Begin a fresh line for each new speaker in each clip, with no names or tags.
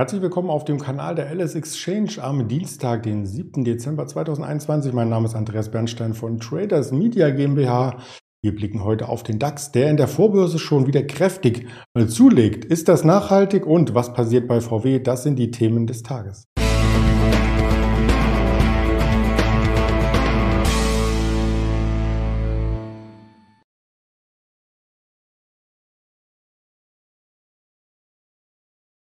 Herzlich willkommen auf dem Kanal der LS Exchange am Dienstag, den 7. Dezember 2021. Mein Name ist Andreas Bernstein von Traders Media GmbH. Wir blicken heute auf den DAX, der in der Vorbörse schon wieder kräftig zulegt. Ist das nachhaltig und was passiert bei VW? Das sind die Themen des Tages.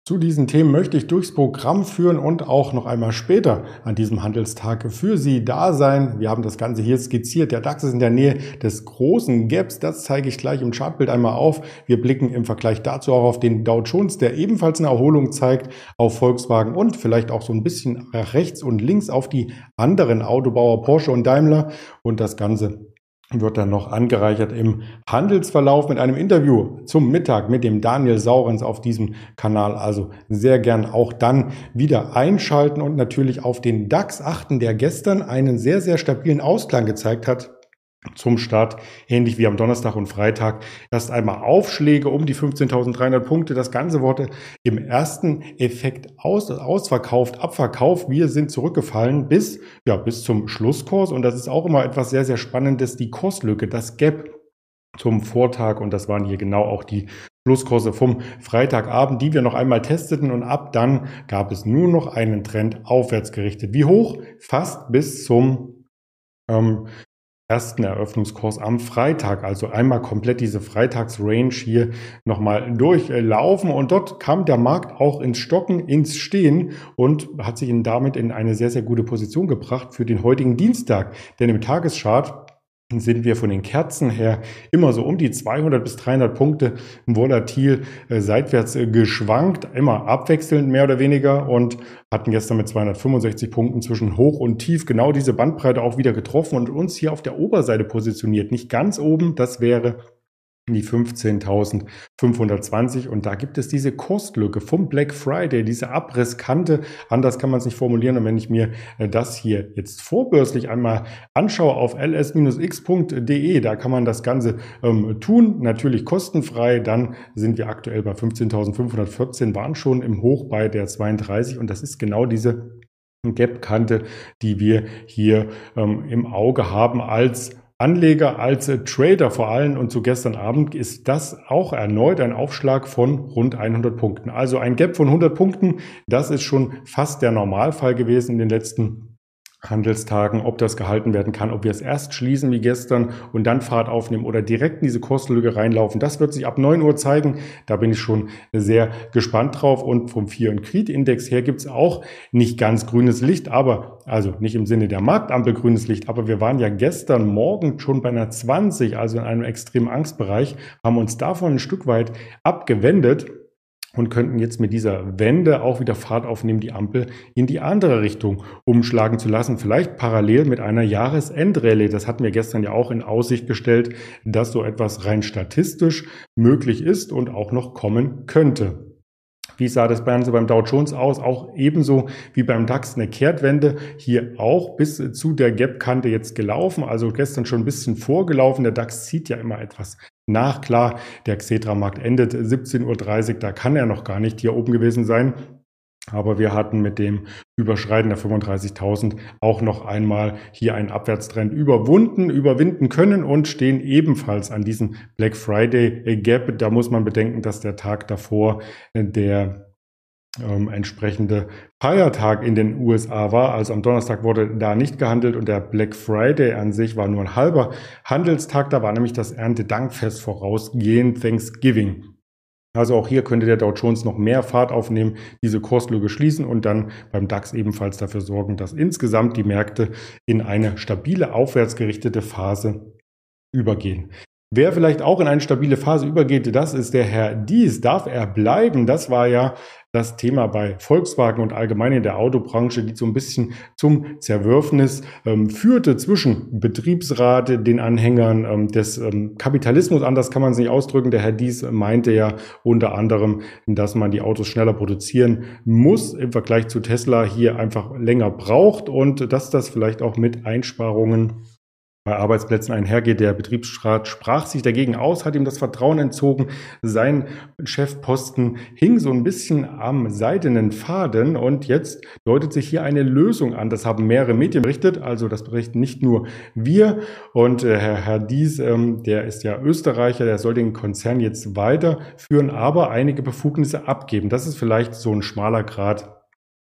Zu diesen Themen möchte ich durchs Programm führen und auch noch einmal später an diesem Handelstag für Sie da sein. Wir haben das Ganze hier skizziert. Der DAX ist in der Nähe des großen Gaps. Das zeige ich gleich im Chartbild einmal auf. Wir blicken im Vergleich dazu auch auf den Dow Jones, der ebenfalls eine Erholung zeigt, auf Volkswagen und vielleicht auch so ein bisschen rechts und links auf die anderen Autobauer Porsche und Daimler. Und das Ganze wird dann noch angereichert im Handelsverlauf mit einem Interview zum Mittag mit dem Daniel Saurens auf diesem Kanal. Also sehr gern auch dann wieder einschalten und natürlich auf den DAX achten, der gestern einen sehr, sehr stabilen Ausklang gezeigt hat zum Start, ähnlich wie am Donnerstag und Freitag, erst einmal Aufschläge um die 15.300 Punkte. Das Ganze wurde im ersten Effekt aus, ausverkauft, abverkauft. Wir sind zurückgefallen bis, ja, bis zum Schlusskurs. Und das ist auch immer etwas sehr, sehr Spannendes. Die Kurslücke, das Gap zum Vortag. Und das waren hier genau auch die Schlusskurse vom Freitagabend, die wir noch einmal testeten. Und ab dann gab es nur noch einen Trend aufwärts gerichtet. Wie hoch? Fast bis zum ähm, ersten Eröffnungskurs am Freitag. Also einmal komplett diese Freitagsrange hier nochmal durchlaufen und dort kam der Markt auch ins Stocken, ins Stehen und hat sich damit in eine sehr, sehr gute Position gebracht für den heutigen Dienstag. Denn im Tageschart sind wir von den Kerzen her immer so um die 200 bis 300 Punkte volatil äh, seitwärts äh, geschwankt, immer abwechselnd mehr oder weniger und hatten gestern mit 265 Punkten zwischen hoch und tief genau diese Bandbreite auch wieder getroffen und uns hier auf der Oberseite positioniert. Nicht ganz oben, das wäre die 15.520 und da gibt es diese Kostlücke vom Black Friday, diese Abrisskante, anders kann man es nicht formulieren. Und wenn ich mir äh, das hier jetzt vorbörslich einmal anschaue auf ls-x.de, da kann man das Ganze ähm, tun, natürlich kostenfrei, dann sind wir aktuell bei 15.514, waren schon im Hoch bei der 32 und das ist genau diese Gap-Kante, die wir hier ähm, im Auge haben als Anleger als Trader vor allem und zu gestern Abend ist das auch erneut ein Aufschlag von rund 100 Punkten. Also ein Gap von 100 Punkten, das ist schon fast der Normalfall gewesen in den letzten Handelstagen, ob das gehalten werden kann, ob wir es erst schließen wie gestern und dann Fahrt aufnehmen oder direkt in diese Kurslücke reinlaufen. Das wird sich ab 9 Uhr zeigen. Da bin ich schon sehr gespannt drauf. Und vom Fear and Creed Index her gibt es auch nicht ganz grünes Licht, aber also nicht im Sinne der Marktampel grünes Licht, aber wir waren ja gestern Morgen schon bei einer 20, also in einem extremen Angstbereich, haben uns davon ein Stück weit abgewendet und könnten jetzt mit dieser Wende auch wieder Fahrt aufnehmen, die Ampel in die andere Richtung umschlagen zu lassen. Vielleicht parallel mit einer Jahresendrallye. Das hatten wir gestern ja auch in Aussicht gestellt, dass so etwas rein statistisch möglich ist und auch noch kommen könnte. Wie sah das Ganze beim Dow Jones aus? Auch ebenso wie beim DAX eine Kehrtwende. Hier auch bis zu der Gap-Kante jetzt gelaufen. Also gestern schon ein bisschen vorgelaufen. Der DAX zieht ja immer etwas nach. Klar, der Xetra-Markt endet 17.30 Uhr. Da kann er noch gar nicht hier oben gewesen sein. Aber wir hatten mit dem Überschreiten der 35.000 auch noch einmal hier einen Abwärtstrend überwunden, überwinden können und stehen ebenfalls an diesem Black Friday Gap. Da muss man bedenken, dass der Tag davor der ähm, entsprechende Feiertag in den USA war. Also am Donnerstag wurde da nicht gehandelt und der Black Friday an sich war nur ein halber Handelstag. Da war nämlich das Erntedankfest vorausgehend Thanksgiving. Also auch hier könnte der Dow Jones noch mehr Fahrt aufnehmen, diese Kurslücke schließen und dann beim DAX ebenfalls dafür sorgen, dass insgesamt die Märkte in eine stabile aufwärtsgerichtete Phase übergehen. Wer vielleicht auch in eine stabile Phase übergeht, das ist der Herr Dies. Darf er bleiben? Das war ja das Thema bei Volkswagen und allgemein in der Autobranche, die so ein bisschen zum Zerwürfnis ähm, führte zwischen Betriebsrat, den Anhängern ähm, des ähm, Kapitalismus. Anders kann man es nicht ausdrücken. Der Herr Dies meinte ja unter anderem, dass man die Autos schneller produzieren muss im Vergleich zu Tesla hier einfach länger braucht und dass das vielleicht auch mit Einsparungen bei Arbeitsplätzen einhergeht. Der Betriebsrat sprach sich dagegen aus, hat ihm das Vertrauen entzogen. Sein Chefposten hing so ein bisschen am seidenen Faden und jetzt deutet sich hier eine Lösung an. Das haben mehrere Medien berichtet, also das berichten nicht nur wir. Und äh, Herr, Herr Dies, ähm, der ist ja Österreicher, der soll den Konzern jetzt weiterführen, aber einige Befugnisse abgeben. Das ist vielleicht so ein schmaler Grad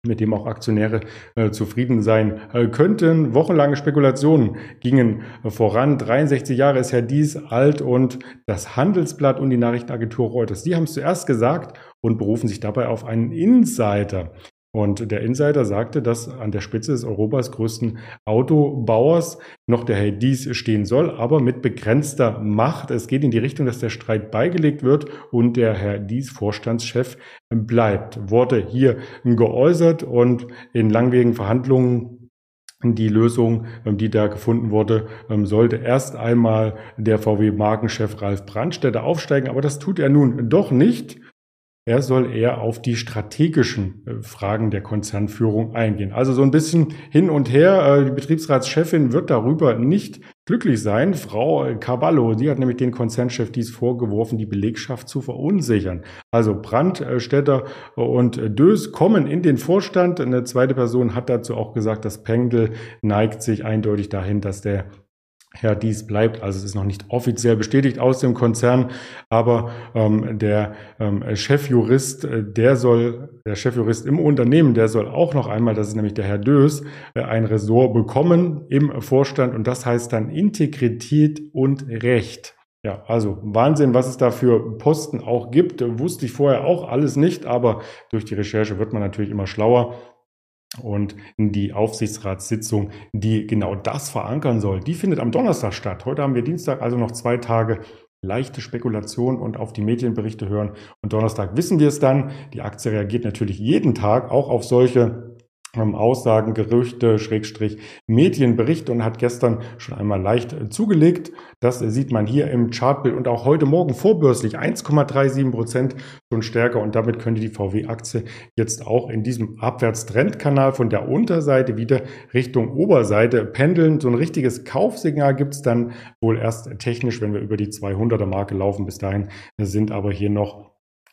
mit dem auch Aktionäre äh, zufrieden sein äh, könnten. Wochenlange Spekulationen gingen äh, voran. 63 Jahre ist Herr Dies alt und das Handelsblatt und die Nachrichtenagentur Reuters, die haben es zuerst gesagt und berufen sich dabei auf einen Insider. Und der Insider sagte, dass an der Spitze des Europas größten Autobauers noch der Herr Dies stehen soll, aber mit begrenzter Macht. Es geht in die Richtung, dass der Streit beigelegt wird und der Herr Dies Vorstandschef bleibt. Wurde hier geäußert und in langwierigen Verhandlungen die Lösung, die da gefunden wurde, sollte erst einmal der VW-Markenchef Ralf Brandstätter aufsteigen, aber das tut er nun doch nicht. Er soll eher auf die strategischen äh, Fragen der Konzernführung eingehen. Also so ein bisschen hin und her. Äh, die Betriebsratschefin wird darüber nicht glücklich sein. Frau Cavallo, die hat nämlich den Konzernchef dies vorgeworfen, die Belegschaft zu verunsichern. Also Brandstätter und Dös kommen in den Vorstand. Eine zweite Person hat dazu auch gesagt, das Pendel neigt sich eindeutig dahin, dass der Herr Dies bleibt. Also es ist noch nicht offiziell bestätigt aus dem Konzern, aber ähm, der ähm, Chefjurist, äh, der soll, der Chefjurist im Unternehmen, der soll auch noch einmal, das ist nämlich der Herr Dös, äh, ein Ressort bekommen im Vorstand und das heißt dann Integrität und Recht. Ja, also Wahnsinn, was es da für Posten auch gibt, wusste ich vorher auch alles nicht, aber durch die Recherche wird man natürlich immer schlauer. Und die Aufsichtsratssitzung, die genau das verankern soll, die findet am Donnerstag statt. Heute haben wir Dienstag, also noch zwei Tage leichte Spekulation und auf die Medienberichte hören. Und Donnerstag wissen wir es dann. Die Aktie reagiert natürlich jeden Tag auch auf solche Aussagen, Gerüchte, Schrägstrich, Medienberichte und hat gestern schon einmal leicht äh, zugelegt. Das sieht man hier im Chartbild und auch heute Morgen vorbörslich 1,37 Prozent schon stärker und damit könnte die VW-Aktie jetzt auch in diesem Abwärtstrendkanal von der Unterseite wieder Richtung Oberseite pendeln. So ein richtiges Kaufsignal gibt es dann wohl erst technisch, wenn wir über die 200er Marke laufen. Bis dahin sind aber hier noch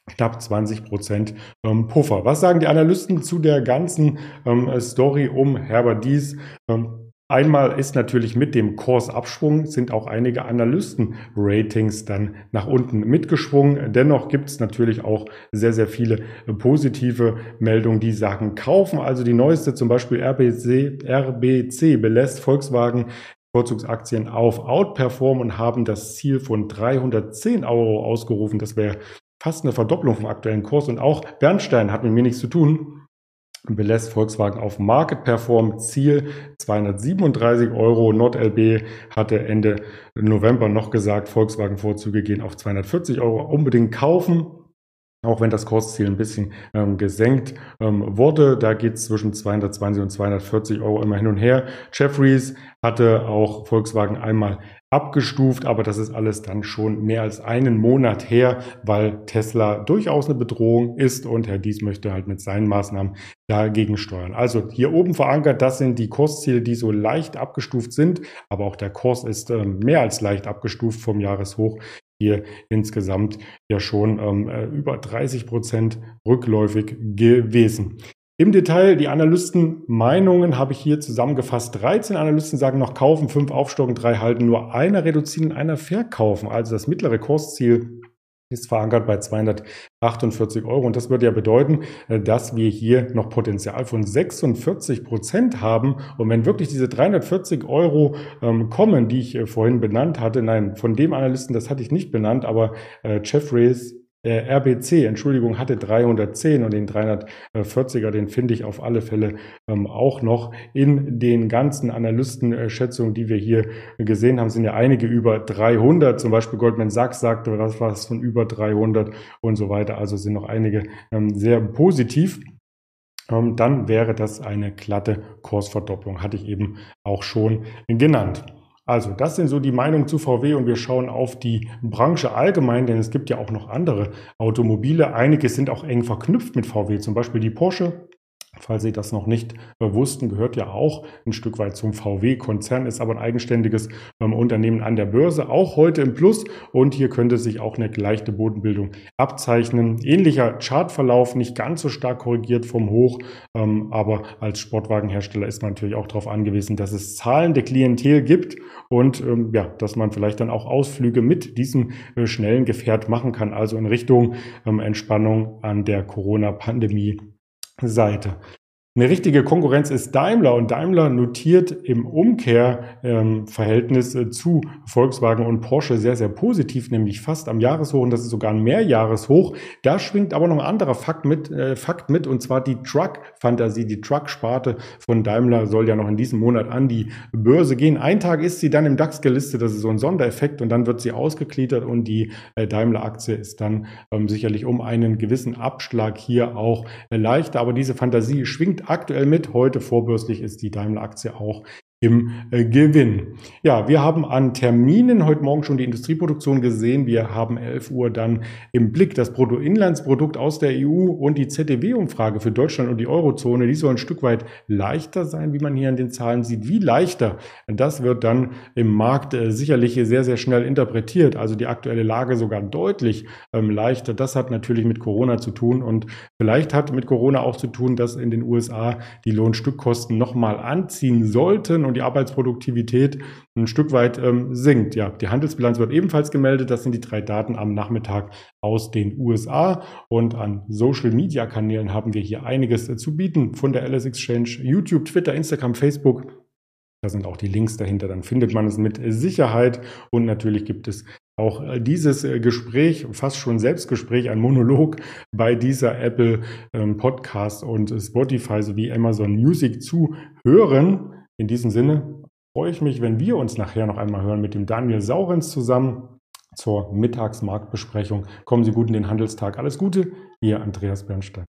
knapp 20 Prozent ähm, Puffer. Was sagen die Analysten zu der ganzen ähm, Story um Herbert Dies? Ähm, Einmal ist natürlich mit dem Kursabschwung sind auch einige Analysten-Ratings dann nach unten mitgeschwungen. Dennoch gibt es natürlich auch sehr, sehr viele äh, positive Meldungen, die sagen kaufen. Also die neueste zum Beispiel RBC, RBC belässt Volkswagen Vorzugsaktien auf Outperform und haben das Ziel von 310 Euro ausgerufen. Das wäre fast eine Verdopplung vom aktuellen Kurs. Und auch Bernstein hat mit mir nichts zu tun. Belässt Volkswagen auf Market Perform Ziel 237 Euro. NordLB hatte Ende November noch gesagt, Volkswagen Vorzüge gehen auf 240 Euro. Unbedingt kaufen auch wenn das Kursziel ein bisschen ähm, gesenkt ähm, wurde. Da geht es zwischen 220 und 240 Euro immer hin und her. Jeffries hatte auch Volkswagen einmal abgestuft, aber das ist alles dann schon mehr als einen Monat her, weil Tesla durchaus eine Bedrohung ist und Herr Dies möchte halt mit seinen Maßnahmen dagegen steuern. Also hier oben verankert, das sind die Kursziele, die so leicht abgestuft sind, aber auch der Kurs ist äh, mehr als leicht abgestuft vom Jahreshoch hier insgesamt ja schon ähm, äh, über 30 Prozent rückläufig gewesen. Im Detail die Analystenmeinungen habe ich hier zusammengefasst. 13 Analysten sagen noch kaufen, 5 aufstocken, 3 halten, nur einer reduzieren, einer verkaufen. Also das mittlere Kursziel ist verankert bei 248 Euro. Und das würde ja bedeuten, äh, dass wir hier noch Potenzial von 46 Prozent haben. Und wenn wirklich diese 340 Euro ähm, kommen, die ich äh, vorhin benannt hatte, nein, von dem Analysten, das hatte ich nicht benannt, aber äh, Jeffreys äh, RBC, Entschuldigung, hatte 310 und den 340er, den finde ich auf alle Fälle ähm, auch noch. In den ganzen Analystenschätzungen, die wir hier gesehen haben, sind ja einige über 300. Zum Beispiel Goldman Sachs sagte, was war es von über 300 und so weiter. Also sind noch einige ähm, sehr positiv ähm, dann wäre das eine glatte Kursverdopplung, hatte ich eben auch schon genannt. Also, das sind so die Meinungen zu VW und wir schauen auf die Branche allgemein, denn es gibt ja auch noch andere Automobile. Einige sind auch eng verknüpft mit VW, zum Beispiel die Porsche Falls Sie das noch nicht wussten, gehört ja auch ein Stück weit zum VW-Konzern, ist aber ein eigenständiges ähm, Unternehmen an der Börse, auch heute im Plus. Und hier könnte sich auch eine leichte Bodenbildung abzeichnen. Ähnlicher Chartverlauf, nicht ganz so stark korrigiert vom Hoch, ähm, aber als Sportwagenhersteller ist man natürlich auch darauf angewiesen, dass es zahlende Klientel gibt und ähm, ja, dass man vielleicht dann auch Ausflüge mit diesem äh, schnellen Gefährt machen kann, also in Richtung ähm, Entspannung an der Corona-Pandemie Seite. Eine richtige Konkurrenz ist Daimler und Daimler notiert im Umkehrverhältnis ähm, zu Volkswagen und Porsche sehr, sehr positiv, nämlich fast am Jahreshoch und das ist sogar ein Mehrjahreshoch. Da schwingt aber noch ein anderer Fakt mit, äh, Fakt mit und zwar die Truck-Fantasie, die Truck-Sparte von Daimler soll ja noch in diesem Monat an die Börse gehen. Ein Tag ist sie dann im DAX gelistet, das ist so ein Sondereffekt und dann wird sie ausgegliedert und die äh, Daimler-Aktie ist dann ähm, sicherlich um einen gewissen Abschlag hier auch äh, leichter, aber diese Fantasie schwingt aktuell mit. Heute vorbörslich ist die Daimler-Aktie auch im äh, Gewinn. Ja, wir haben an Terminen heute Morgen schon die Industrieproduktion gesehen. Wir haben 11 Uhr dann im Blick das Bruttoinlandsprodukt aus der EU und die ZDW-Umfrage für Deutschland und die Eurozone. Die soll ein Stück weit leichter sein, wie man hier an den Zahlen sieht. Wie leichter? Das wird dann im Markt äh, sicherlich sehr, sehr schnell interpretiert. Also die aktuelle Lage sogar deutlich ähm, leichter. Das hat natürlich mit Corona zu tun und vielleicht hat mit Corona auch zu tun, dass in den USA die Lohnstückkosten nochmal anziehen sollten und die Arbeitsproduktivität ein Stück weit ähm, sinkt. Ja, die Handelsbilanz wird ebenfalls gemeldet. Das sind die drei Daten am Nachmittag aus den USA. Und an Social Media Kanälen haben wir hier einiges äh, zu bieten von der LS Exchange, YouTube, Twitter, Instagram, Facebook. Da sind auch die Links dahinter, dann findet man es mit Sicherheit. Und natürlich gibt es auch äh, dieses äh, Gespräch, fast schon Selbstgespräch, ein Monolog bei dieser Apple ähm, Podcast und Spotify sowie Amazon Music zu hören. In diesem Sinne freue ich mich, wenn wir uns nachher noch einmal hören mit dem Daniel Saurens zusammen zur Mittagsmarktbesprechung. Kommen Sie gut in den Handelstag. Alles Gute, Ihr Andreas Bernstein.